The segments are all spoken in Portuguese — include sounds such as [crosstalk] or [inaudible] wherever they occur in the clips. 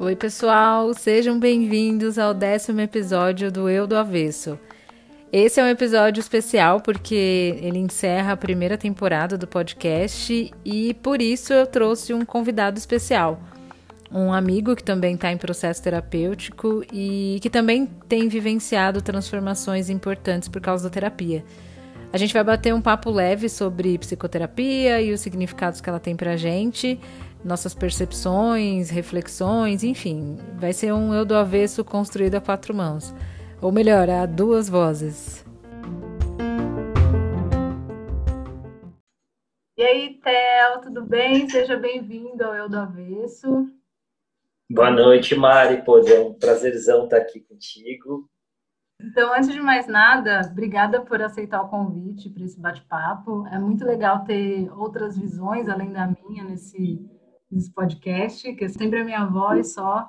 Oi, pessoal, sejam bem-vindos ao décimo episódio do Eu do Avesso. Esse é um episódio especial porque ele encerra a primeira temporada do podcast e por isso eu trouxe um convidado especial. Um amigo que também está em processo terapêutico e que também tem vivenciado transformações importantes por causa da terapia. A gente vai bater um papo leve sobre psicoterapia e os significados que ela tem pra gente, nossas percepções, reflexões, enfim, vai ser um eu do avesso construído a quatro mãos. Ou melhor, a duas vozes. E aí, Theo, tudo bem? Seja bem-vindo ao Eu do Avesso. Boa noite, Mari. Pô, é um prazerzão estar aqui contigo. Então, antes de mais nada, obrigada por aceitar o convite para esse bate-papo. É muito legal ter outras visões além da minha nesse nesse podcast, que é sempre a minha voz só.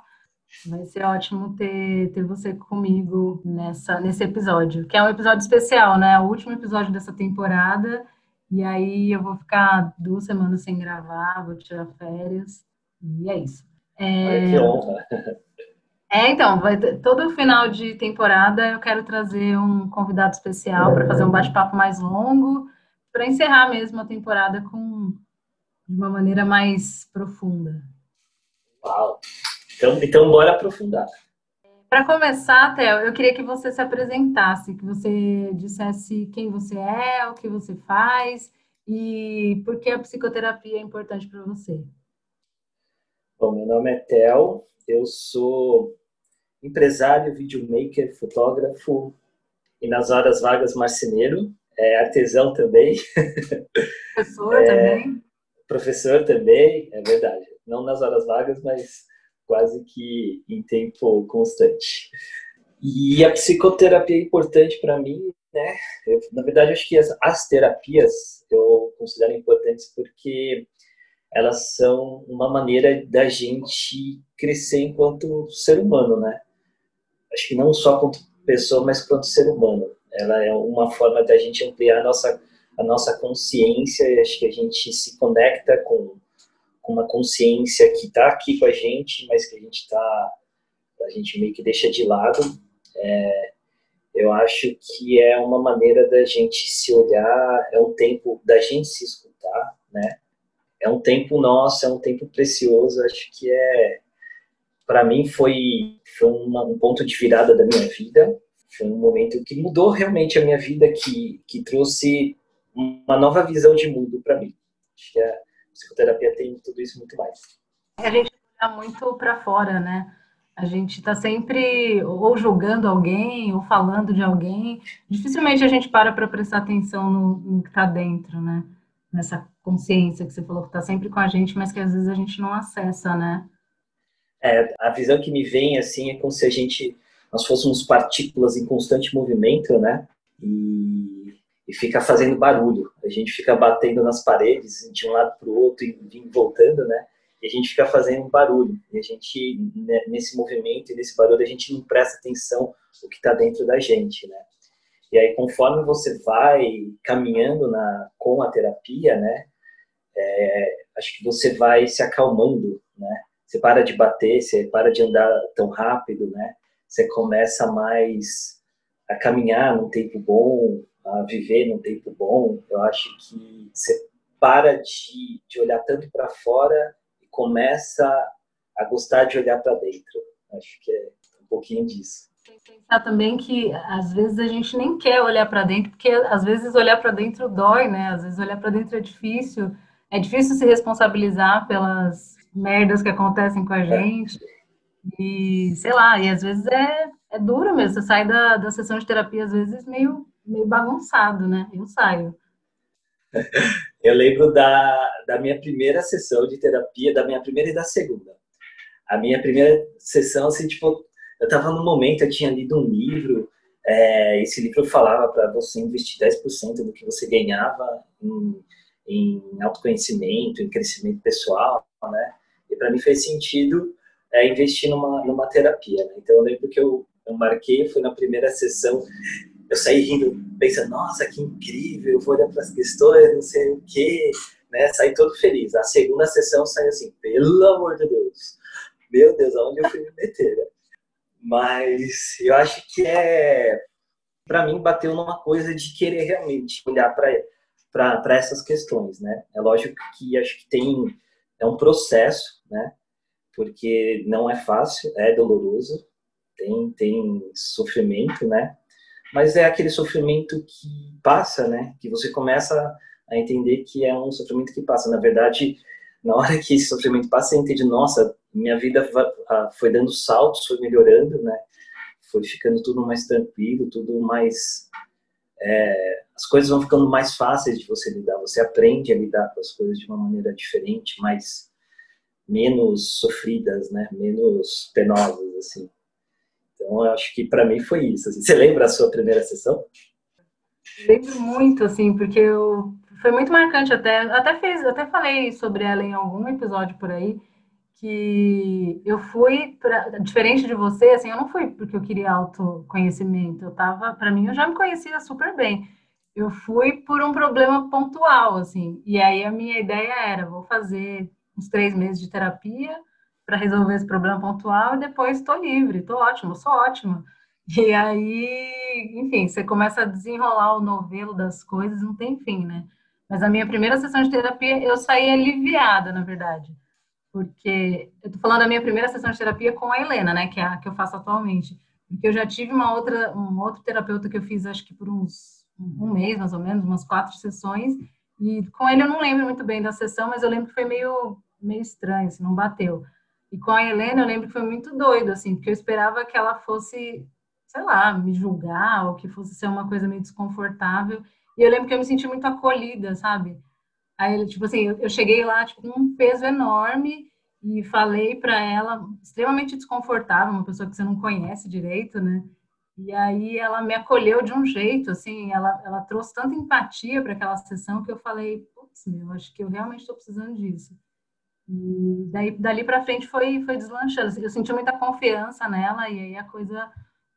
Vai ser ótimo ter, ter você comigo nessa, nesse episódio, que é um episódio especial, né? O último episódio dessa temporada. E aí eu vou ficar duas semanas sem gravar, vou tirar férias. E é isso. É... que honra! [laughs] É, então, vai todo final de temporada eu quero trazer um convidado especial para fazer um bate-papo mais longo, para encerrar mesmo a temporada com de uma maneira mais profunda. Uau! Então, então bora aprofundar. Para começar, Theo, eu queria que você se apresentasse, que você dissesse quem você é, o que você faz e por que a psicoterapia é importante para você. Bom, meu nome é Theo, eu sou empresário, videomaker, fotógrafo e nas horas vagas marceneiro, é, artesão também. [laughs] Professor é, também professor também, é verdade. Não nas horas vagas, mas quase que em tempo constante. E a psicoterapia é importante para mim, né? Eu, na verdade, acho que as, as terapias eu considero importantes porque elas são uma maneira da gente crescer enquanto ser humano, né? Acho que não só quanto pessoa, mas quanto ser humano. Ela é uma forma da gente ampliar a nossa a nossa consciência, acho que a gente se conecta com, com uma consciência que está aqui com a gente, mas que a gente está, a gente meio que deixa de lado. É, eu acho que é uma maneira da gente se olhar, é um tempo da gente se escutar, né? É um tempo nosso, é um tempo precioso. Acho que é, para mim foi, foi uma, um ponto de virada da minha vida. Foi um momento que mudou realmente a minha vida, que, que trouxe uma nova visão de mundo para mim. Acho que a psicoterapia tem tudo isso muito mais. A gente olha muito para fora, né? A gente está sempre ou julgando alguém ou falando de alguém. Dificilmente a gente para para prestar atenção no, no que está dentro, né? Nessa consciência que você falou que está sempre com a gente, mas que às vezes a gente não acessa, né? É, a visão que me vem assim é como se a gente nós fôssemos partículas em constante movimento, né? E e fica fazendo barulho. A gente fica batendo nas paredes de um lado para o outro e voltando, né? E a gente fica fazendo barulho. E a gente, né, nesse movimento e nesse barulho, a gente não presta atenção o que está dentro da gente, né? E aí, conforme você vai caminhando na, com a terapia, né? É, acho que você vai se acalmando, né? Você para de bater, você para de andar tão rápido, né? Você começa mais a caminhar num tempo bom, a viver num tempo bom, eu acho que você para de, de olhar tanto para fora e começa a gostar de olhar para dentro. Acho que é um pouquinho disso. Tem que pensar também que às vezes a gente nem quer olhar para dentro, porque às vezes olhar para dentro dói, né? Às vezes olhar para dentro é difícil. É difícil se responsabilizar pelas merdas que acontecem com a é. gente. E sei lá, e às vezes é, é duro mesmo. Você sai da, da sessão de terapia, às vezes, meio meio bagunçado, né? Eu saio. [laughs] Eu lembro da, da minha primeira sessão de terapia, da minha primeira e da segunda. A minha primeira sessão, assim, tipo, eu tava no momento, eu tinha lido um livro, é, esse livro falava para você investir 10% do que você ganhava em, em autoconhecimento, em crescimento pessoal, né? E para mim fez sentido é, investir numa, numa terapia, né? Então eu lembro que eu, eu marquei, foi na primeira sessão, eu saí rindo, pensando, nossa, que incrível, eu vou olhar para as questões, não sei o quê, né? Saí todo feliz. A segunda sessão saiu assim, pelo amor de Deus. Meu Deus, aonde eu fui me meter, né? Mas eu acho que é para mim bateu numa coisa de querer realmente olhar para essas questões, né? É lógico que acho que tem é um processo, né? Porque não é fácil, é doloroso, tem tem sofrimento, né? Mas é aquele sofrimento que passa, né? Que você começa a entender que é um sofrimento que passa. Na verdade, na hora que esse sofrimento passa, você entende, nossa, minha vida foi dando saltos, foi melhorando, né? Foi ficando tudo mais tranquilo, tudo mais. É, as coisas vão ficando mais fáceis de você lidar. Você aprende a lidar com as coisas de uma maneira diferente, mais menos sofridas, né? Menos penosas, assim. Então, eu acho que para mim foi isso. Assim. Você lembra a sua primeira sessão? Lembro muito, assim, porque eu foi muito marcante até. Até fez, até falei sobre ela em algum episódio por aí que eu fui pra, diferente de você, assim, eu não fui porque eu queria autoconhecimento. Eu tava, para mim, eu já me conhecia super bem. Eu fui por um problema pontual, assim. E aí a minha ideia era, vou fazer uns três meses de terapia para resolver esse problema pontual e depois estou livre, estou ótimo, sou ótima. E aí, enfim, você começa a desenrolar o novelo das coisas, não tem fim, né? Mas a minha primeira sessão de terapia, eu saí aliviada, na verdade. Porque eu tô falando da minha primeira sessão de terapia com a Helena, né, que é a que eu faço atualmente. Porque eu já tive uma outra, um outro terapeuta que eu fiz, acho que por uns um mês, mais ou menos, umas quatro sessões. E com ele eu não lembro muito bem da sessão, mas eu lembro que foi meio, meio estranho, assim, não bateu. E com a Helena eu lembro que foi muito doido, assim, porque eu esperava que ela fosse sei lá, me julgar ou que fosse ser uma coisa meio desconfortável. E eu lembro que eu me senti muito acolhida, sabe? Aí, tipo assim, eu, cheguei lá, tipo, com um peso enorme e falei para ela, extremamente desconfortável, uma pessoa que você não conhece direito, né? E aí ela me acolheu de um jeito, assim, ela, ela trouxe tanta empatia para aquela sessão que eu falei, putz, meu, acho que eu realmente estou precisando disso. E daí, dali para frente foi, foi deslanchando. Eu senti muita confiança nela e aí a coisa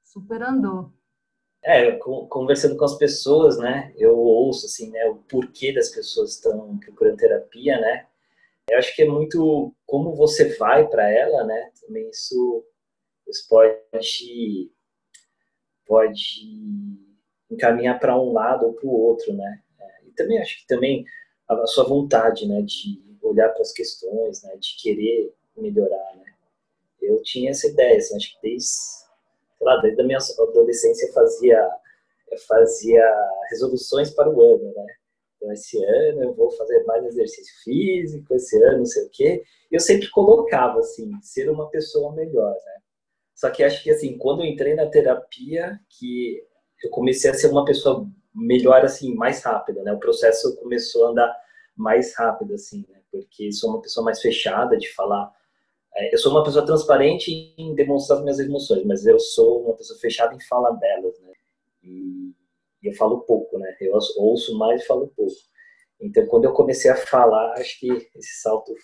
super andou. É, conversando com as pessoas, né, eu ouço, assim, né, o porquê das pessoas estão procurando terapia, né, eu acho que é muito como você vai para ela, né, também isso, isso pode, pode encaminhar para um lado ou para o outro, né, é, e também acho que também a sua vontade, né, de olhar para as questões, né, de querer melhorar, né, eu tinha essa ideia, assim, acho que desde sei lá, desde a minha adolescência eu fazia, eu fazia resoluções para o ano, né? Então, esse ano eu vou fazer mais exercício físico, esse ano não sei o quê. Eu sempre colocava, assim, ser uma pessoa melhor, né? Só que acho que, assim, quando eu entrei na terapia, que eu comecei a ser uma pessoa melhor, assim, mais rápida, né? O processo começou a andar mais rápido, assim, né? Porque sou uma pessoa mais fechada de falar é, eu sou uma pessoa transparente em demonstrar as minhas emoções, mas eu sou uma pessoa fechada em falar delas, né? E eu falo pouco, né? Eu ouço mais e falo pouco. Então, quando eu comecei a falar, acho que esse salto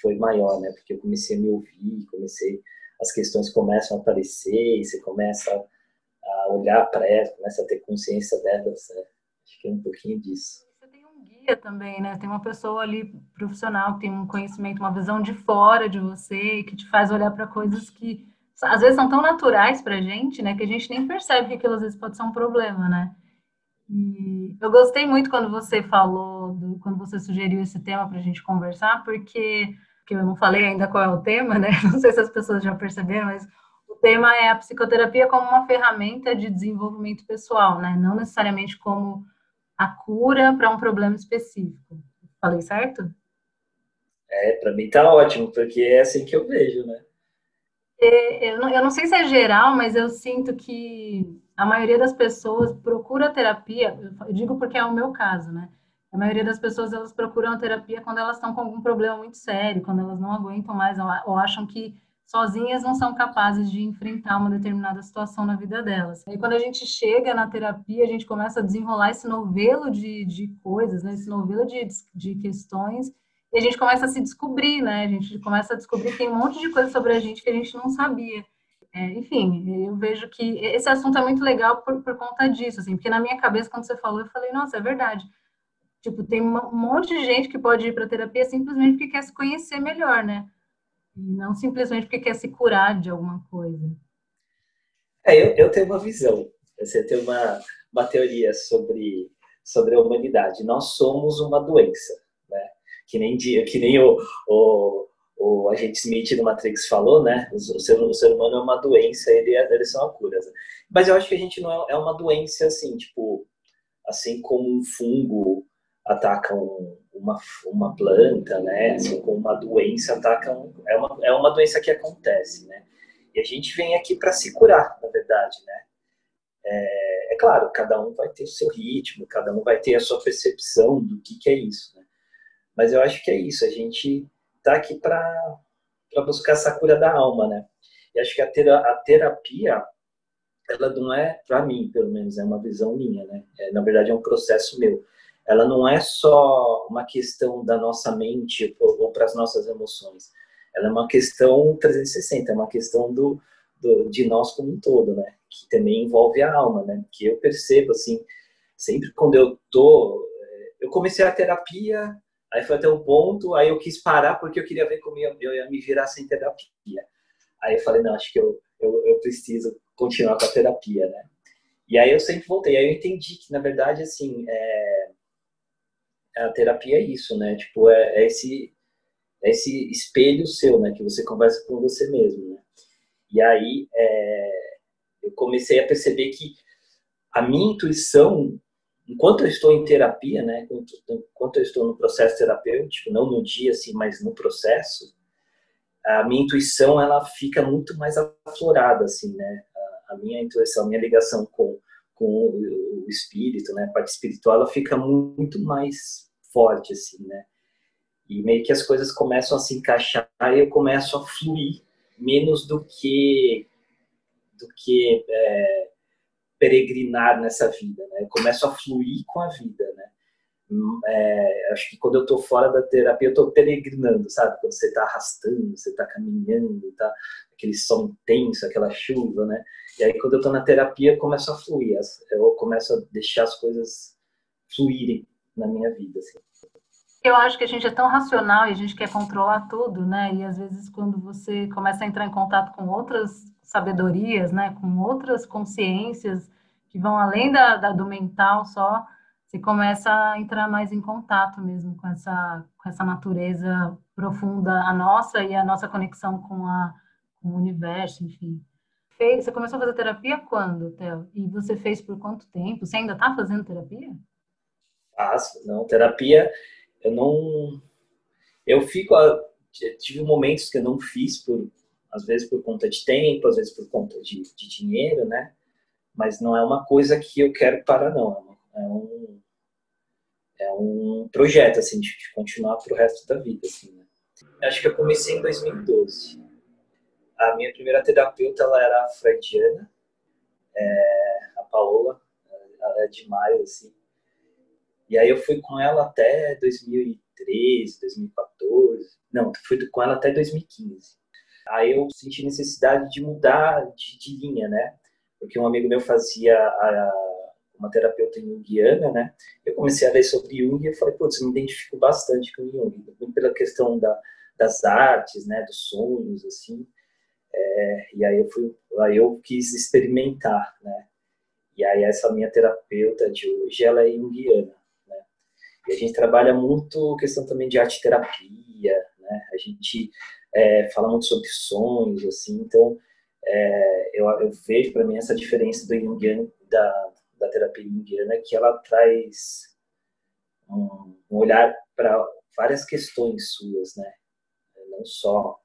foi maior, né? Porque eu comecei a me ouvir, comecei, as questões começam a aparecer, e você começa a olhar para elas, começa a ter consciência delas, né? Acho que é um pouquinho disso guia também, né? Tem uma pessoa ali profissional que tem um conhecimento, uma visão de fora de você, que te faz olhar para coisas que às vezes são tão naturais para gente, né? Que a gente nem percebe que aquilo às vezes pode ser um problema, né? E eu gostei muito quando você falou, do, quando você sugeriu esse tema para a gente conversar, porque, porque eu não falei ainda qual é o tema, né? [laughs] Não sei se as pessoas já perceberam, mas o tema é a psicoterapia como uma ferramenta de desenvolvimento pessoal, né? Não necessariamente como a cura para um problema específico. Falei certo? É, para mim tá ótimo, porque é assim que eu vejo, né? É, eu, não, eu não sei se é geral, mas eu sinto que a maioria das pessoas procura terapia, eu digo porque é o meu caso, né? A maioria das pessoas elas procuram a terapia quando elas estão com algum problema muito sério, quando elas não aguentam mais ou acham que sozinhas não são capazes de enfrentar uma determinada situação na vida delas. E quando a gente chega na terapia, a gente começa a desenrolar esse novelo de, de coisas, né? esse novelo de, de questões, e a gente começa a se descobrir, né? A gente começa a descobrir que tem um monte de coisa sobre a gente que a gente não sabia. É, enfim, eu vejo que esse assunto é muito legal por, por conta disso, assim, porque na minha cabeça, quando você falou, eu falei, nossa, é verdade. Tipo, tem um monte de gente que pode ir para terapia simplesmente porque quer se conhecer melhor, né? E não simplesmente porque quer se curar de alguma coisa. É, eu, eu tenho uma visão. Você tem uma, uma teoria sobre, sobre a humanidade. Nós somos uma doença, né? Que nem, que nem o, o, o agente Smith do Matrix falou, né? O, o, ser, o ser humano é uma doença, ele é, eles são a cura. Mas eu acho que a gente não é, é uma doença assim, tipo, assim como um fungo ataca um, uma, uma planta, né? Assim como uma doença ataca um, é uma é uma doença que acontece, né? E a gente vem aqui para se curar, na verdade, né? É, é, claro, cada um vai ter o seu ritmo, cada um vai ter a sua percepção do que, que é isso, né? Mas eu acho que é isso, a gente tá aqui para buscar essa cura da alma, né? E acho que a, tera, a terapia, ela não é, para mim, pelo menos, é uma visão minha, né? É, na verdade, é um processo meu ela não é só uma questão da nossa mente ou, para as nossas emoções. Ela é uma questão 360, é uma questão do, do, de nós como um todo, né? Que também envolve a alma, né? Que eu percebo, assim, sempre quando eu tô... Eh, eu comecei a terapia, aí foi até um ponto, aí eu quis parar porque eu queria ver como eu, eu ia me virar sem terapia. Aí eu falei, não, acho que eu, eu, eu preciso continuar com a terapia, né? E aí eu sempre voltei. Aí eu entendi que, na verdade, assim, é, a terapia é isso, né? Tipo, é, é, esse, é esse espelho seu, né? Que você conversa com você mesmo, né? E aí é, eu comecei a perceber que a minha intuição, enquanto eu estou em terapia, né? Enquanto, enquanto eu estou no processo terapêutico, não no dia, assim, mas no processo, a minha intuição, ela fica muito mais aflorada, assim, né? A, a minha intuição, a minha ligação com com o espírito, né, a parte espiritual, ela fica muito mais forte, assim, né? E meio que as coisas começam a se encaixar e eu começo a fluir menos do que do que é, peregrinar nessa vida, né? Eu começo a fluir com a vida, né? É, acho que quando eu tô fora da terapia, eu tô peregrinando, sabe? Quando você tá arrastando, você tá caminhando, tá aquele sol intenso, aquela chuva, né? E aí quando eu tô na terapia, eu começo a fluir, eu começo a deixar as coisas fluírem na minha vida. Assim. Eu acho que a gente é tão racional e a gente quer controlar tudo, né? E às vezes quando você começa a entrar em contato com outras sabedorias, né? Com outras consciências que vão além da, da do mental só, você começa a entrar mais em contato mesmo com essa, com essa natureza profunda, a nossa e a nossa conexão com, a, com o universo, enfim. Você começou a fazer terapia quando, Theo? E você fez por quanto tempo? Você ainda está fazendo terapia? Faço, não. Terapia, eu não. Eu fico. Tive momentos que eu não fiz, por, às vezes por conta de tempo, às vezes por conta de, de dinheiro, né? Mas não é uma coisa que eu quero parar, não. É um, é um projeto, assim, de, de continuar para o resto da vida, assim, né? Acho que eu comecei em 2012. A minha primeira terapeuta, ela era a freudiana, é, a Paola, ela é demais, assim. E aí eu fui com ela até 2013, 2014. Não, fui com ela até 2015. Aí eu senti necessidade de mudar de, de linha, né? Porque um amigo meu fazia a, uma terapeuta junguiana, né? Eu comecei a ler sobre Jung e falei, putz, me identifico bastante com Jung, pela questão da, das artes, né? Dos sonhos, assim. É, e aí eu fui, aí eu quis experimentar, né? E aí essa minha terapeuta de hoje, ela é junguiana. E a gente trabalha muito questão também de arte terapia, né? A gente é, fala muito sobre sonhos, assim. Então, é, eu, eu, vejo para mim essa diferença do Jungiano, da, da terapia junguiana, que ela traz um, um olhar para várias questões suas, né? Não só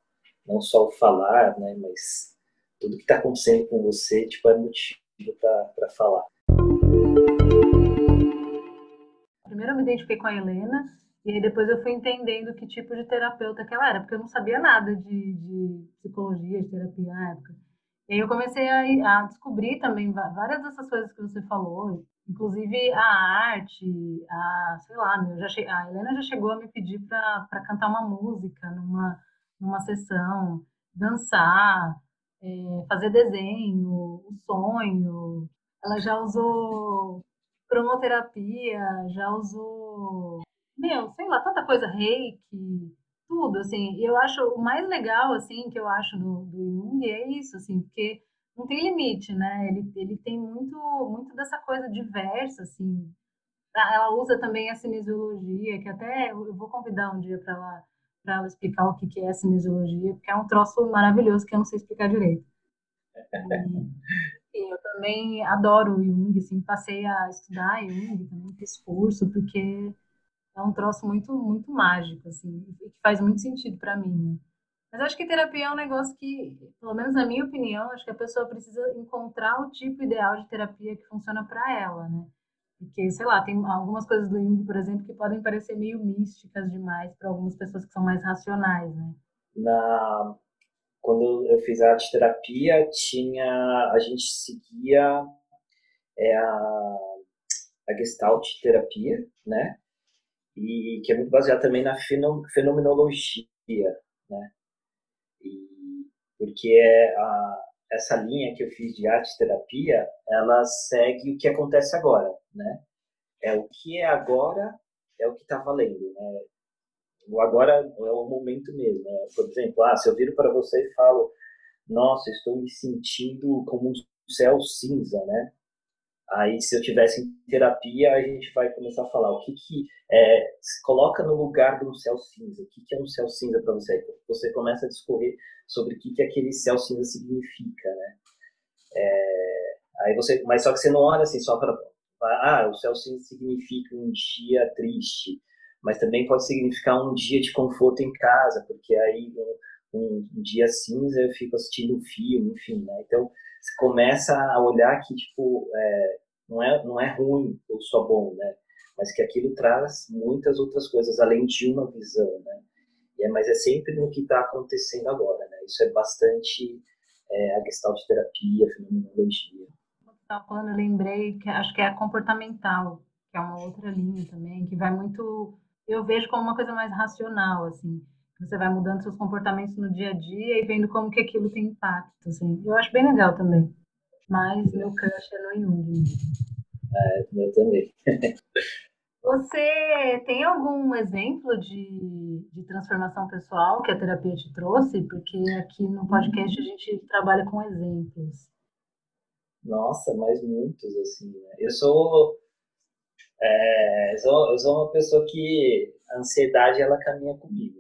não só o falar, né? Mas tudo que está acontecendo com você, tipo, é motivo para falar primeiro eu me identifiquei com a Helena, e aí depois eu fui entendendo que tipo de terapeuta que ela era, porque eu não sabia nada de, de psicologia, de terapia na época. E aí eu comecei a, a, descobrir também várias dessas coisas que você falou, inclusive a arte, a, sei lá, meu, já che... a Helena já chegou a me pedir para cantar uma música numa, numa sessão, dançar, é, fazer desenho, o sonho. Ela já usou cromoterapia, já usou, meu, sei lá, tanta coisa, reiki, tudo, assim. Eu acho o mais legal, assim, que eu acho do, do Jung é isso, assim, porque não tem limite, né? Ele, ele tem muito, muito dessa coisa diversa, assim. Ah, ela usa também a cinesiologia, que até eu vou convidar um dia para ela, ela explicar o que, que é a cinesiologia, porque é um troço maravilhoso que eu não sei explicar direito. E, [laughs] e eu também adoro o Jung, assim, passei a estudar Jung, também fiz curso, porque é um troço muito, muito mágico, assim, e que faz muito sentido para mim, né? Mas acho que terapia é um negócio que, pelo menos na minha opinião, acho que a pessoa precisa encontrar o tipo ideal de terapia que funciona para ela, né? Porque, sei lá, tem algumas coisas do Jung, por exemplo, que podem parecer meio místicas demais para algumas pessoas que são mais racionais, né? Na quando eu fiz a terapia, tinha a gente seguia é a, a Gestalt terapia, né? E que é muito baseada também na fenomenologia, né? E, porque é a, essa linha que eu fiz de arte terapia, ela segue o que acontece agora, né? É o que é agora, é o que está valendo, né? O agora é o momento mesmo. Né? Por exemplo, ah, se eu viro para você e falo, nossa, estou me sentindo como um céu cinza, né? Aí, se eu tivesse em terapia, a gente vai começar a falar o que que é, se coloca no lugar de um céu cinza. O que que é um céu cinza para você? Você começa a discorrer sobre o que que aquele céu cinza significa, né? É, aí você, mas só que você não olha assim só para ah, o céu cinza significa um dia triste, mas também pode significar um dia de conforto em casa, porque aí um, um dia cinza eu fico assistindo um filme, enfim, né? Então você começa a olhar que tipo é, não é não é ruim ou só bom, né? Mas que aquilo traz muitas outras coisas além de uma visão, né? E é, mas é sempre no que está acontecendo agora, né? Isso é bastante é, a questão de terapia, fenomenologia. Estava falando, eu lembrei que acho que é a comportamental, que é uma outra linha também, que vai muito, eu vejo como uma coisa mais racional, assim você vai mudando seus comportamentos no dia a dia e vendo como que aquilo tem impacto, assim. Eu acho bem legal também. Mas meu crush é no Jung. É, meu também. [laughs] Você tem algum exemplo de, de transformação pessoal que a terapia te trouxe? Porque aqui no podcast a gente trabalha com exemplos. Nossa, mas muitos, assim. Né? Eu sou, é, eu sou, eu sou uma pessoa que a ansiedade, ela caminha comigo?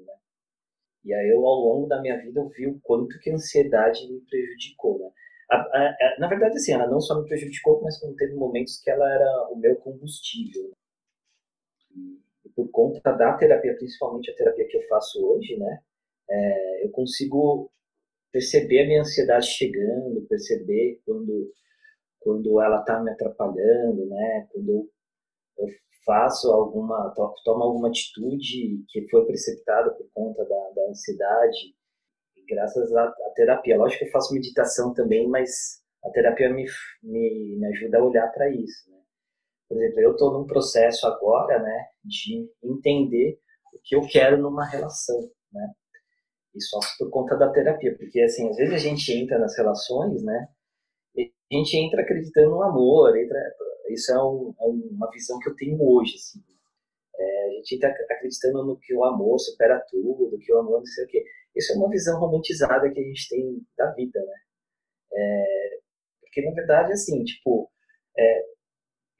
E aí eu, ao longo da minha vida, eu vi o quanto que a ansiedade me prejudicou, né? A, a, a, na verdade, assim, ela não só me prejudicou, mas como teve momentos que ela era o meu combustível. Né? E, por conta da terapia, principalmente a terapia que eu faço hoje, né? É, eu consigo perceber a minha ansiedade chegando, perceber quando, quando ela está me atrapalhando, né? Quando eu, eu faço alguma, tomo alguma atitude que foi precipitada por conta da, da ansiedade, graças à, à, terapia. Lógico que eu faço meditação também, mas a terapia me, me, me ajuda a olhar para isso. Né? Por exemplo, eu estou num processo agora né, de entender o que eu quero numa relação. Né? E só por conta da terapia, porque assim, às vezes a gente entra nas relações, né? A gente entra acreditando no amor, entra isso é, um, é uma visão que eu tenho hoje, assim. É, a gente está acreditando no que o amor supera tudo, que o amor não sei o quê. Isso é uma visão romantizada que a gente tem da vida, né? É, porque, na verdade, assim, tipo, é,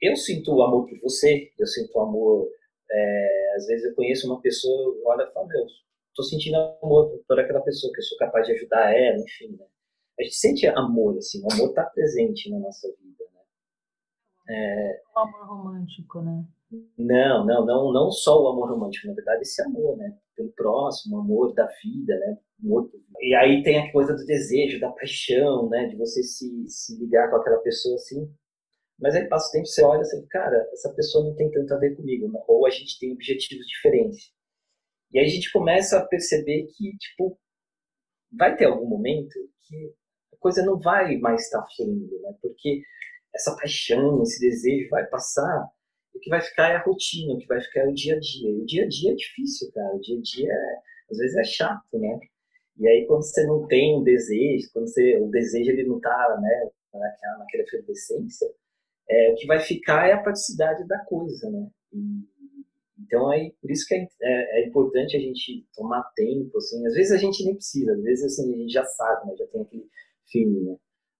eu sinto o amor por você, eu sinto o amor... É, às vezes eu conheço uma pessoa, olha e falo, meu, sentindo amor por aquela pessoa, que eu sou capaz de ajudar ela, enfim, né? A gente sente amor, assim, o amor está presente na nossa vida. É... O amor romântico, né? Não, não, não, não só o amor romântico, na verdade, esse amor, né? Pelo próximo, amor da vida, né? E aí tem a coisa do desejo, da paixão, né? De você se, se ligar com aquela pessoa assim. Mas aí passa o tempo, você olha e assim, cara, essa pessoa não tem tanto a ver comigo, ou a gente tem objetivos diferentes. E aí a gente começa a perceber que, tipo, vai ter algum momento que a coisa não vai mais estar fluindo, né? Porque essa paixão, esse desejo vai passar, o que vai ficar é a rotina, o que vai ficar é o dia a dia. E o dia a dia é difícil, cara. O dia a dia, é, às vezes, é chato, né? E aí, quando você não tem um desejo, quando você, o desejo ele não tá, né, naquela, naquela efervescência, é, o que vai ficar é a praticidade da coisa, né? Então, é por isso que é, é, é, importante a gente tomar tempo, assim. Às vezes a gente nem precisa, às vezes assim, a gente já sabe, né? Já tem aquele feeling, né?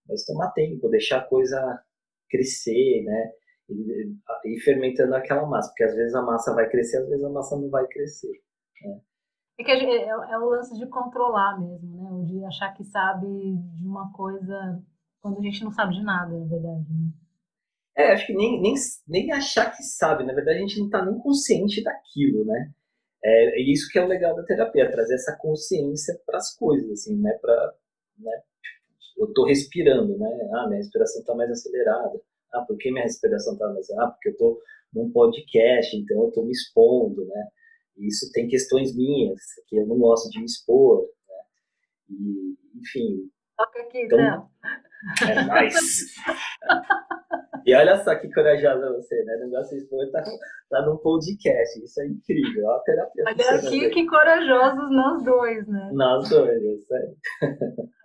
Mas tomar tempo, deixar a coisa crescer, né? E, e fermentando aquela massa, porque às vezes a massa vai crescer, às vezes a massa não vai crescer. Né? É, que gente, é, é, o lance de controlar mesmo, né? O de achar que sabe de uma coisa quando a gente não sabe de nada, na verdade, né? É, acho que nem, nem, nem achar que sabe, na verdade a gente não está nem consciente daquilo, né? É, é, isso que é o legal da terapia, trazer essa consciência para as coisas, assim, né? Pra, né? Eu estou respirando, né? Ah, minha respiração está mais acelerada. Ah, por que minha respiração está mais acelerada? Ah, porque eu estou num podcast, então eu estou me expondo, né? Isso tem questões minhas, que eu não gosto de me expor, né? E, enfim. Toca aqui, então, não. É nice. [laughs] E olha só que corajosa você, né? Não gosta de expor, tá, tá num podcast. Isso é incrível. Ó, terapia. Olha aqui que corajosos nós dois, né? Nós dois, isso aí. [laughs]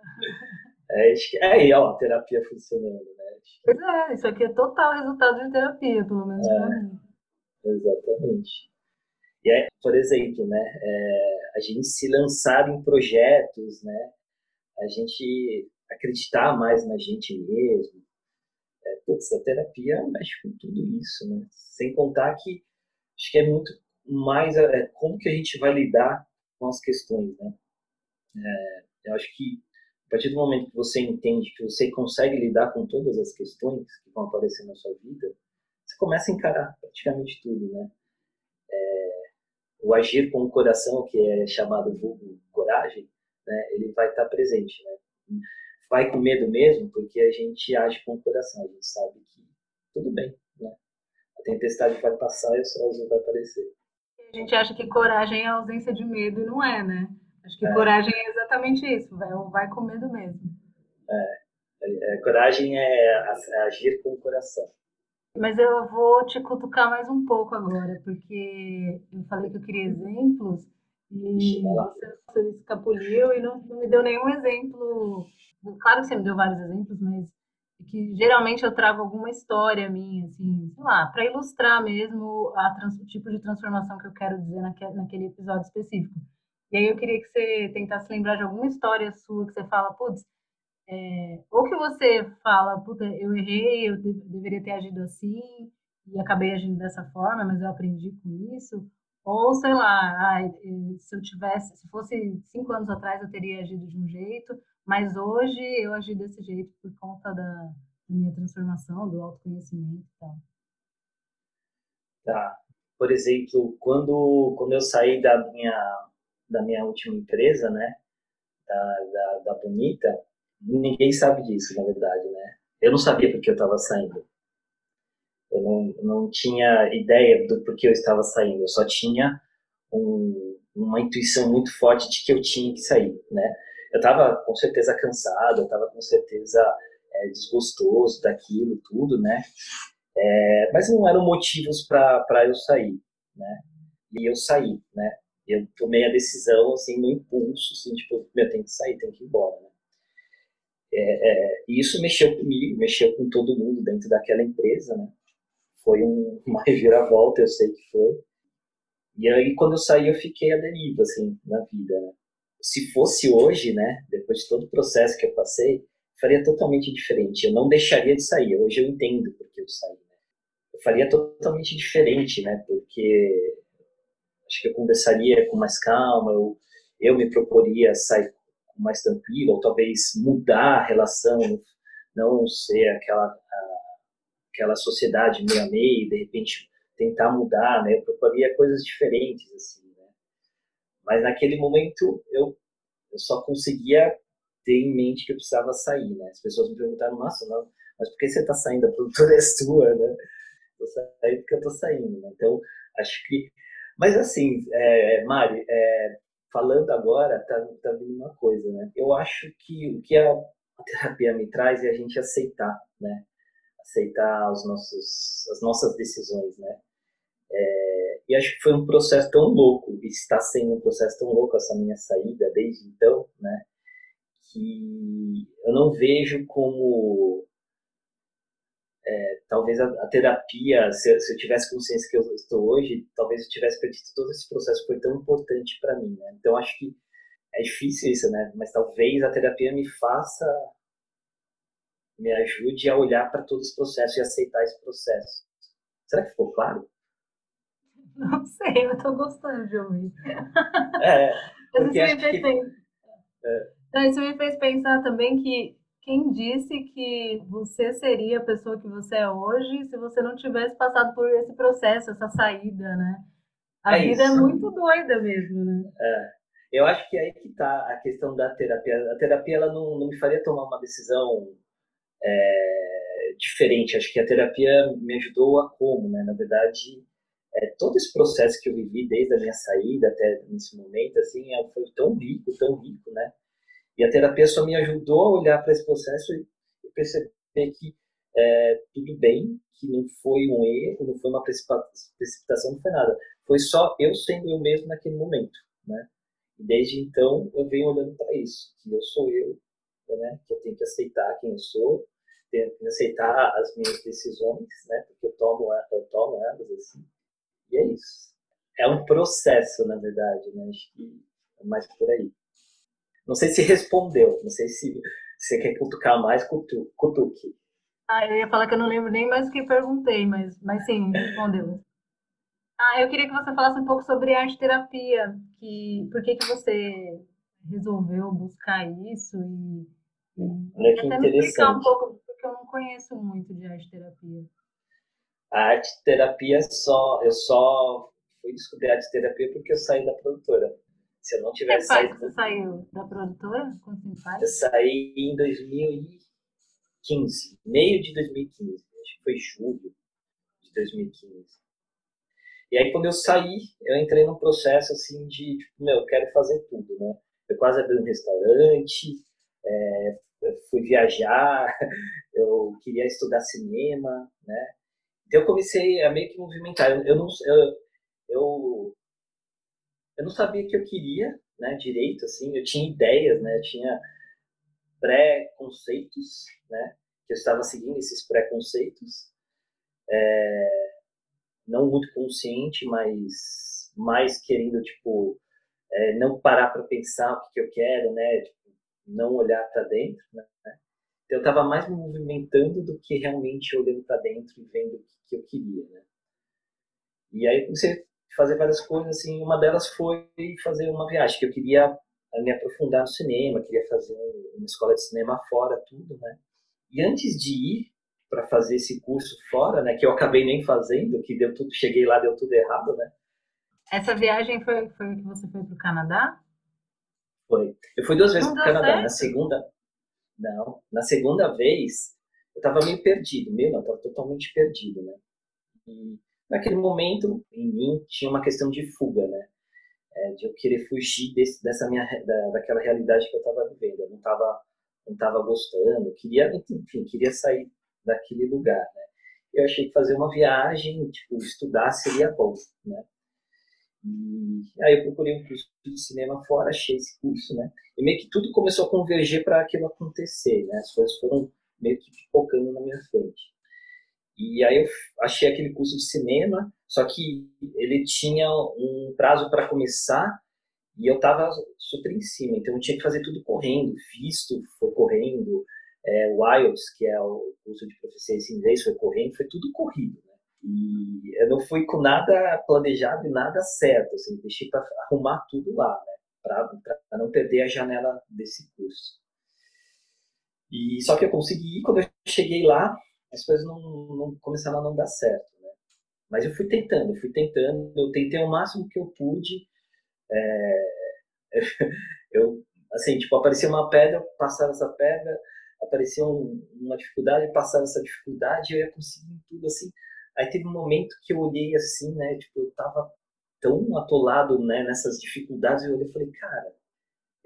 É, é aí, ó, terapia funcionando, né? Pois é, isso aqui é total resultado de terapia, pelo menos é, pra mim. Exatamente. E aí, por exemplo, né, é, a gente se lançar em projetos, né, a gente acreditar mais na gente mesmo, é, putz, a terapia mexe com tudo isso, né? Sem contar que acho que é muito mais é, como que a gente vai lidar com as questões, né? É, eu acho que a partir do momento que você entende que você consegue lidar com todas as questões que vão aparecer na sua vida, você começa a encarar praticamente tudo, né? É, o agir com o coração, que é chamado vulgo coragem, né? Ele vai estar presente, né? vai com medo mesmo, porque a gente age com o coração, a gente sabe que tudo bem, né? A tempestade vai passar e o solzinho vai aparecer. A gente acha que coragem é ausência de medo e não é, né? Acho que é. coragem é exatamente isso, vai, vai com medo mesmo. É, é, coragem é, é agir com o coração. Mas eu vou te cutucar mais um pouco agora, porque eu falei que eu queria exemplos e você, escapuliu e não, não me deu nenhum exemplo claro que você me deu vários exemplos, mas é que geralmente eu trago alguma história minha, assim, sei lá, para ilustrar mesmo a trans, o tipo de transformação que eu quero dizer naquele, naquele episódio específico. E aí eu queria que você tentasse lembrar de alguma história sua que você fala, putz, é, ou que você fala, puta, eu errei, eu de, deveria ter agido assim e acabei agindo dessa forma, mas eu aprendi com isso. Ou, sei lá, ai, se eu tivesse, se fosse cinco anos atrás eu teria agido de um jeito, mas hoje eu agi desse jeito por conta da minha transformação, do autoconhecimento e tal. Tá. Por exemplo, quando, quando eu saí da minha, da minha última empresa, né, da, da, da Bonita, ninguém sabe disso, na verdade, né? Eu não sabia porque eu estava saindo. Eu não, não tinha ideia do porquê eu estava saindo. Eu só tinha um, uma intuição muito forte de que eu tinha que sair, né? eu estava com certeza cansado, eu estava com certeza é, desgostoso daquilo tudo, né? É, mas não eram motivos para eu sair, né? E eu saí, né? Eu tomei a decisão, assim, no impulso, assim, tipo, meu, tem que sair, tem que ir embora, né? É, é, e isso mexeu comigo, mexeu com todo mundo dentro daquela empresa, né? Foi um, [laughs] uma reviravolta, eu sei que foi. E aí, quando eu saí, eu fiquei à deriva, assim, na vida, né? se fosse hoje, né, depois de todo o processo que eu passei, faria totalmente diferente. Eu não deixaria de sair. Hoje eu entendo porque eu saí. Né? Eu faria totalmente diferente, né? Porque acho que eu conversaria com mais calma, eu, eu me proporia sair mais tranquilo, ou talvez mudar a relação, não ser aquela, aquela sociedade meio a meio, de repente tentar mudar, né? Eu proporia coisas diferentes, assim. Mas naquele momento eu, eu só conseguia ter em mente que eu precisava sair, né? As pessoas me perguntaram, nossa, não, mas por que você está saindo? A produtora é sua, né? Estou saindo porque eu estou saindo, né? Então, acho que... Mas assim, é, Mari, é, falando agora, tá, tá vindo uma coisa, né? Eu acho que o que a, terapia me traz é a gente aceitar, né? Aceitar os nossos, as nossas decisões, né? É, e acho que foi um processo tão louco, e está sendo um processo tão louco essa minha saída desde então, né? Que eu não vejo como é, talvez a, a terapia, se, se, eu tivesse consciência que eu estou hoje, talvez eu tivesse perdido todo esse processo que foi tão importante para mim, né? Então acho que é difícil isso, né? Mas talvez a terapia me faça, me ajude a olhar para todo esse processo e aceitar esse processo. Será que ficou claro? [laughs] Não sei, eu estou gostando de ouvir. É, [laughs] porque isso me, fez que... é. isso me fez pensar também que quem disse que você seria a pessoa que você é hoje se você não tivesse passado por esse processo, essa saída, né? A é vida é isso. é muito doida mesmo, né? É. Eu acho que é aí que está a questão da terapia. A terapia ela não, não me faria tomar uma decisão é, diferente. Acho que a terapia me ajudou a como, né? Na verdade, é, todo esse processo que eu vivi desde a minha saída até nesse momento, assim, é, foi tão rico, tão rico, né? E a terapia só me ajudou a olhar para esse processo e perceber que é, tudo bem, que não foi um erro, não foi uma precipitação, não foi nada. Foi só eu sendo eu mesmo naquele momento, né? Desde então eu venho olhando para isso, que eu sou eu, né? Que eu tenho que aceitar quem eu sou, tenho que aceitar as minhas decisões, né? Porque eu tomo, eu tomo elas assim. E é isso. É um processo, na verdade, né? Acho que é mais por aí. Não sei se respondeu, não sei se você quer cutucar mais, cutu, cutuque. Ah, eu ia falar que eu não lembro nem mais o que perguntei, mas, mas sim, respondeu. Ah, eu queria que você falasse um pouco sobre arte terapia, que por que que você resolveu buscar isso e, e Olha que até me explicar um pouco, porque eu não conheço muito de arte terapia. A arte terapia só, eu só fui descobrir a arte terapia porque eu saí da produtora. Se eu não tivesse saído. Você saiu da produtora? Eu saí em 2015, meio de 2015, acho que foi julho de 2015. E aí quando eu saí, eu entrei num processo assim de, tipo, meu, eu quero fazer tudo, né? Eu quase abri um restaurante, é, fui viajar, [laughs] eu queria estudar cinema, né? Então eu comecei a meio que movimentar. Eu, eu não, eu, eu eu não sabia que eu queria, né, direito, assim, eu tinha ideias, né, eu tinha pré-conceitos, né, que eu estava seguindo esses pré-conceitos, é, não muito consciente, mas mais querendo, tipo, é, não parar para pensar o que, que, eu quero, né, tipo, não olhar para dentro, né, então eu estava mais me movimentando do que realmente olhando para dentro e vendo o que, que eu queria, né. E aí eu comecei fazer várias coisas, assim, uma delas foi fazer uma viagem, que eu queria me aprofundar no cinema, queria fazer uma escola de cinema fora, tudo, né? E antes de ir para fazer esse curso fora, né, que eu acabei nem fazendo, que deu tudo, cheguei lá, deu tudo errado, né? Essa viagem foi, foi que você foi para o Canadá? Foi. Eu fui duas vezes para o Canadá. Certo? Na segunda, não, na segunda vez eu estava meio perdido, meio não, estava totalmente perdido, né? E naquele momento, em mim, tinha uma questão de fuga, né? É, de eu querer fugir desse, dessa minha, da, daquela realidade que eu estava vivendo. Eu não estava não tava gostando, queria, enfim, queria sair daquele lugar, né? Eu achei que fazer uma viagem, tipo, estudar seria bom, né? E aí eu procurei um curso de cinema fora, achei esse curso, né? E meio que tudo começou a converger para aquilo acontecer, né? As coisas foram meio que pipocando na minha frente. E aí eu achei aquele curso de cinema, só que ele tinha um prazo para começar e eu estava super em cima, então eu tinha que fazer tudo correndo. Visto foi correndo, é, Wilds, que é o curso de proficiência em inglês, foi correndo, foi tudo corrido. Né? E eu não fui com nada planejado e nada certo, assim, deixei para arrumar tudo lá, né? para não perder a janela desse curso. E só que eu consegui, quando eu cheguei lá, as coisas não, não começaram a não dar certo. Né? Mas eu fui tentando, fui tentando, eu tentei o máximo que eu pude. É, [laughs] eu, assim, tipo, aparecia uma pedra, passava essa pedra, aparecia um, uma dificuldade, passava essa dificuldade, eu ia conseguindo tudo assim. Aí teve um momento que eu olhei assim, né, tipo, eu tava tão atolado, né, nessas dificuldades, eu olhei e falei, cara,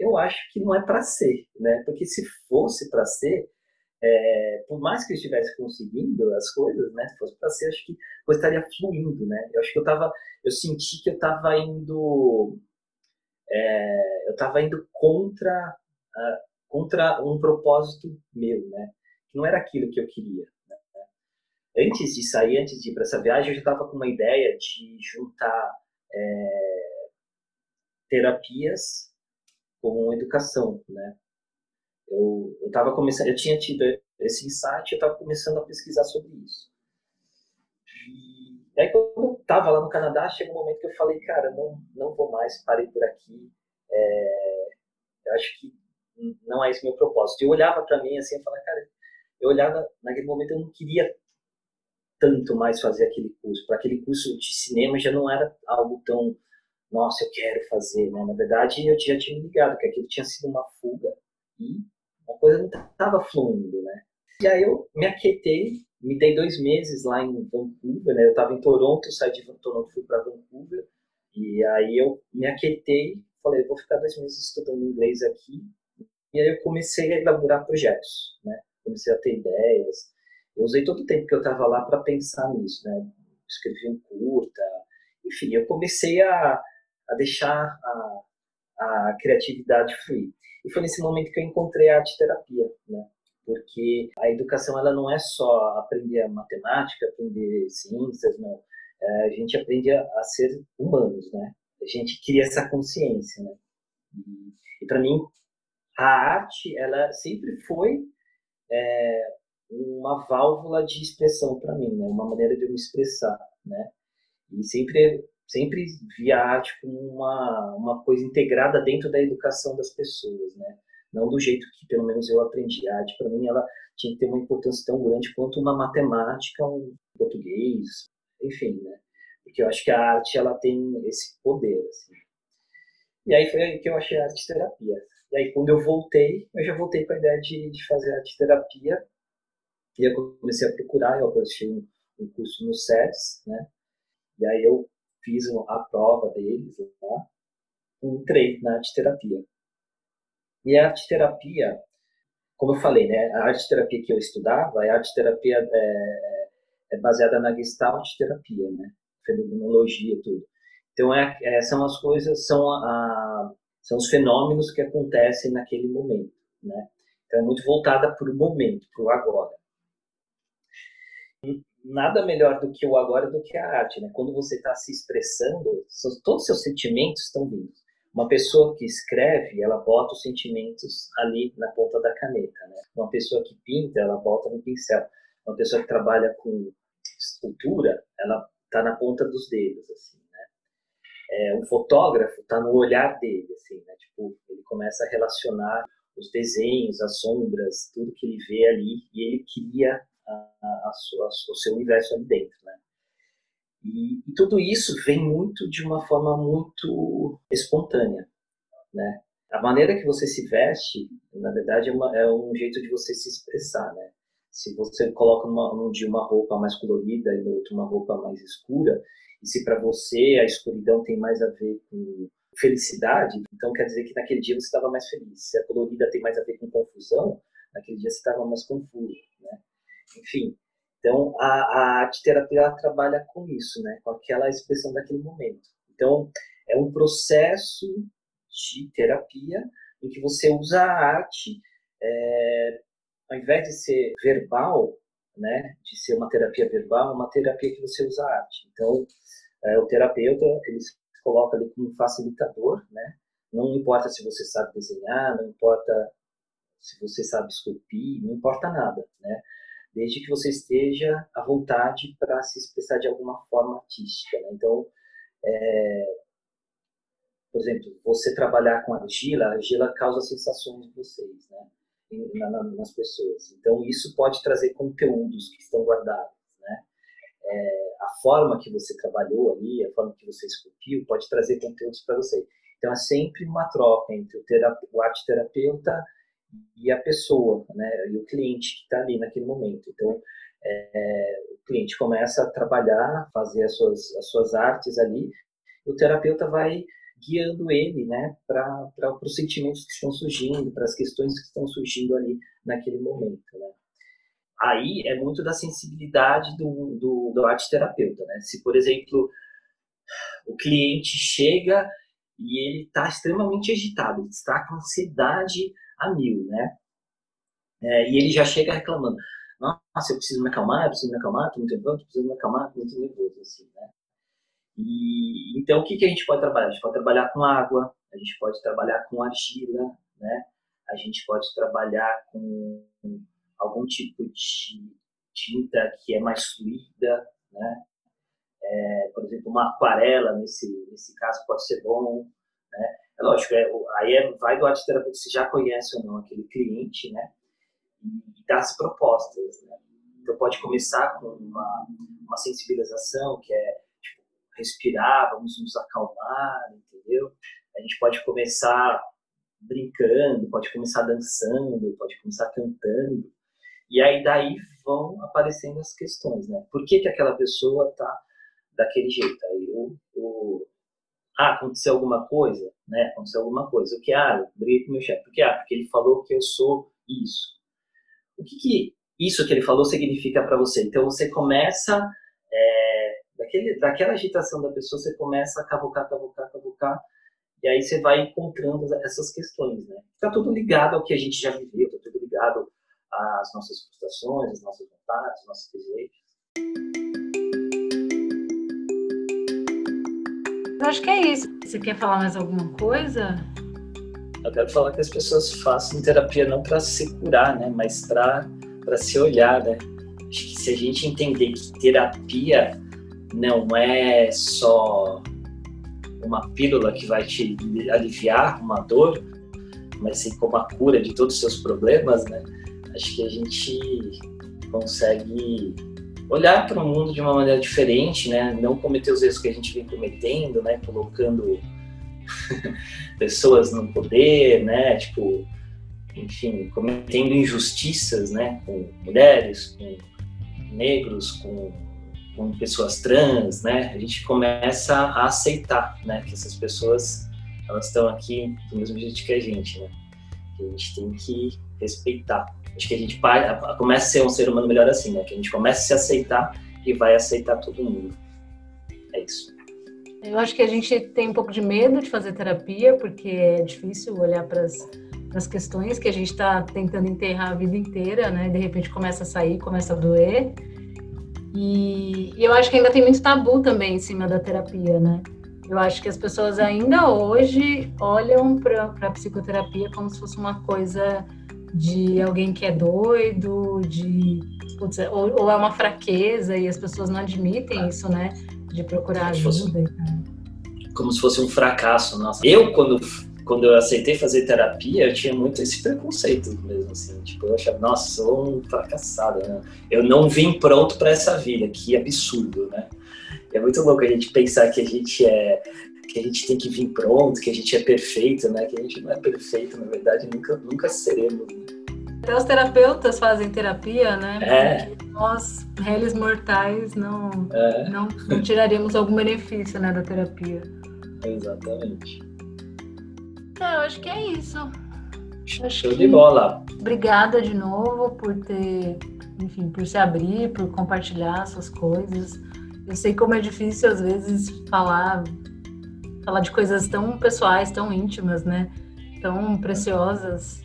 eu acho que não é para ser, né? Porque se fosse para ser, é, por mais que eu estivesse conseguindo as coisas, né, se fosse para ser, acho que eu estaria fluindo, né? Eu acho que eu tava, eu senti que eu estava indo, é, eu estava indo contra, contra um propósito meu, né? Não era aquilo que eu queria. Né? antes de sair, antes de ir para essa viagem, eu já estava com uma ideia de juntar é, terapias com educação, né? Eu estava começando, eu tinha tido esse insight, eu estava começando a pesquisar sobre isso. E aí, quando eu estava lá no Canadá, chegou um momento que eu falei, cara, não, não vou mais, parei por aqui. É, eu acho que não é esse meu propósito. Eu olhava para mim assim e falava, cara, eu olhava, naquele momento eu não queria tanto mais fazer aquele curso. Para aquele curso de cinema já não era algo tão, nossa, eu quero fazer, né? Na verdade, eu já tinha me ligado que aquilo tinha sido uma fuga e a coisa não estava fluindo, né? E aí eu me aquietei, me dei dois meses lá em Vancouver, né? Eu estava em Toronto, saí de Toronto, fui para Vancouver, e aí eu me aquietei, falei, vou ficar dois meses estudando inglês aqui, e aí eu comecei a elaborar projetos, né? Comecei a ter ideias, eu usei todo o tempo que eu estava lá para pensar nisso, né? Escrevi um curta, enfim, eu comecei a, a deixar a, a criatividade fluir. E foi nesse momento que eu encontrei a arte terapia, né? Porque a educação ela não é só aprender matemática, aprender ciências, não. É, a gente aprende a, a, ser humanos, né? A gente cria essa consciência, né? E, e para mim a arte ela sempre foi é, uma válvula de expressão para mim, né? Uma maneira de eu me expressar, né? E sempre sempre vi a arte como uma uma coisa integrada dentro da educação das pessoas, né? Não do jeito que pelo menos eu aprendi. A arte para mim ela tinha que ter uma importância tão grande quanto uma matemática, um português, enfim, né? Porque eu acho que a arte ela tem esse poder, assim. E aí foi aí que eu achei a arte terapia. E aí quando eu voltei, eu já voltei com a ideia de, de fazer arte terapia e eu comecei a procurar, eu apareci um, um curso no SETS, né? E aí eu fiz a prova deles lá, entrei na arte terapia. E a arte terapia, como eu falei, né? A arte terapia que eu estudava, a arte terapia é, é baseada na gestalt terapia, né? Fenomenologia e tudo. Então é, é, são as coisas, são a, são os fenômenos que acontecem naquele momento, né? Então é muito voltada para o momento, para o agora nada melhor do que o agora do que a arte, né? Quando você está se expressando, todos os seus sentimentos estão vindo. Uma pessoa que escreve, ela bota os sentimentos ali na ponta da caneta, né? Uma pessoa que pinta, ela bota no pincel. Uma pessoa que trabalha com escultura, ela está na ponta dos dedos, assim, né? É, um fotógrafo está no olhar dele, assim, né? Tipo, ele começa a relacionar os desenhos, as sombras, tudo que ele vê ali e ele cria a, sua, o seu universo ali dentro, né? E, e, tudo isso vem muito de uma forma muito espontânea, né? A maneira que você se veste, na verdade, é, uma, é um jeito de você se expressar, né? Se você coloca num dia uma roupa mais colorida e no outro uma roupa mais escura, e se para você a escuridão tem mais a ver com felicidade, então quer dizer que naquele dia você estava mais feliz. Se a colorida tem mais a ver com confusão, naquele dia você estava mais confuso, né? Enfim. Então, a, a arte terapia ela trabalha com isso, né? Com aquela expressão daquele momento. Então, é um processo de terapia em que você usa a arte, é, ao invés de ser verbal, né? De ser uma terapia verbal, uma terapia que você usa a arte. Então, é, o terapeuta ele se coloca ali como um facilitador, né? Não importa se você sabe desenhar, não importa se você sabe esculpir, não importa nada, né? Desde que você esteja à vontade para se expressar de alguma forma artística. Né? Então, é, por exemplo, você trabalhar com argila, a argila causa sensações em vocês, né? Na, na, nas pessoas. Então, isso pode trazer conteúdos que estão guardados, né? É, a forma que você trabalhou ali, a forma que você esculpiu, pode trazer conteúdos para você. Então, é sempre uma troca entre o, o arte terapeuta e a pessoa, né, e o cliente que está ali naquele momento. Então, é, o cliente começa a trabalhar, fazer as suas, as suas artes ali, e o terapeuta vai guiando ele, né, para os sentimentos que estão surgindo, para as questões que estão surgindo ali naquele momento, né. Aí é muito da sensibilidade do, do, do arte terapeuta, né. Se, por exemplo, o cliente chega e ele está extremamente agitado, ele está com ansiedade a mil, né? É, e ele já chega reclamando. nossa, eu preciso me acalmar, eu preciso me acalmar, estou muito nervoso, preciso me acalmar, estou muito nervoso, assim, né? E, então, o que, que a gente pode trabalhar? A gente pode trabalhar com água, a gente pode trabalhar com argila, né? A gente pode trabalhar com algum tipo de tinta que é mais fluida, né? É, por exemplo, uma aquarela, nesse, nesse caso, pode ser bom, né? É lógico, é, aí é, vai do arte terapeuta se já conhece ou não aquele cliente, né? E, e dá as propostas, né? Então pode começar com uma, uma sensibilização, que é tipo, respirar, vamos nos acalmar, entendeu? A gente pode começar brincando, pode começar dançando, pode começar cantando. E aí daí vão aparecendo as questões, né? Por que, que aquela pessoa tá daquele jeito? Aí o ah, aconteceu alguma coisa, né? Aconteceu alguma coisa. O que? Ah, eu briguei com meu chefe. Por quê? Ah, porque ele falou que eu sou isso. O que, que isso que ele falou significa para você? Então você começa é, daquele, daquela agitação da pessoa, você começa a cavocar, cavocar, cavocar e aí você vai encontrando essas questões, né? Está tudo ligado ao que a gente já viveu, está tudo ligado às nossas frustrações, às nossas vontades, aos nossos desejos. Eu acho que é isso. Você quer falar mais alguma coisa? Eu quero falar que as pessoas façam terapia não para se curar, né? Mas para se olhar, né? Acho que se a gente entender que terapia não é só uma pílula que vai te aliviar uma dor, mas sim como a cura de todos os seus problemas, né? Acho que a gente consegue olhar para o mundo de uma maneira diferente, né? Não cometer os erros que a gente vem cometendo, né? Colocando [laughs] pessoas no poder, né? Tipo, enfim, cometendo injustiças, né? Com mulheres, com negros, com com pessoas trans, né? A gente começa a aceitar, né? Que essas pessoas elas estão aqui do mesmo jeito que a gente, né? Que a gente tem que respeitar. Acho que a gente começa a ser um ser humano melhor assim, né? Que a gente começa a se aceitar e vai aceitar todo mundo. É isso. Eu acho que a gente tem um pouco de medo de fazer terapia, porque é difícil olhar para as questões que a gente está tentando enterrar a vida inteira, né? De repente começa a sair, começa a doer. E, e eu acho que ainda tem muito tabu também em cima da terapia, né? Eu acho que as pessoas ainda hoje olham para a psicoterapia como se fosse uma coisa de alguém que é doido, de putz, ou, ou, é uma fraqueza e as pessoas não admitem isso, né? De procurar ajuda. Como se fosse um fracasso, nossa. Eu quando quando eu aceitei fazer terapia, eu tinha muito esse preconceito mesmo, assim. Tipo, eu achava, nossa, sou um fracassado, né? Eu não vim pronto para essa vida, que absurdo, né? É muito louco a gente pensar que a gente é que a gente tem que vir pronto, que a gente é perfeito, né? Que a gente não é perfeito, na verdade, nunca, nunca seremos. Né? Até os terapeutas fazem terapia, né? É. Nós, réis mortais, não, é. não, não tiraríamos algum benefício né, da terapia. Exatamente. É, eu acho que é isso. Show de bola. Obrigada de novo por ter, enfim, por se abrir, por compartilhar suas coisas. Eu sei como é difícil às vezes falar falar de coisas tão pessoais, tão íntimas, né? Tão preciosas.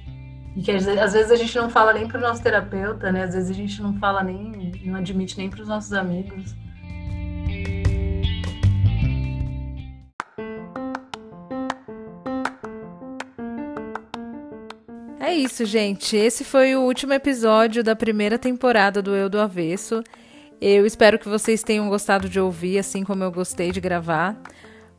E que às vezes a gente não fala nem para o nosso terapeuta, né? Às vezes a gente não fala nem, não admite nem para os nossos amigos. É isso, gente. Esse foi o último episódio da primeira temporada do Eu do Avesso. Eu espero que vocês tenham gostado de ouvir, assim como eu gostei de gravar.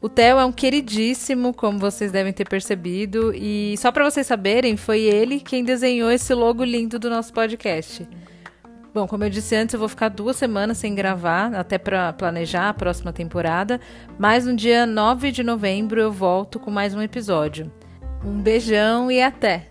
O Theo é um queridíssimo, como vocês devem ter percebido, e só para vocês saberem, foi ele quem desenhou esse logo lindo do nosso podcast. Bom, como eu disse antes, eu vou ficar duas semanas sem gravar, até para planejar a próxima temporada, mas no dia 9 de novembro eu volto com mais um episódio. Um beijão e até!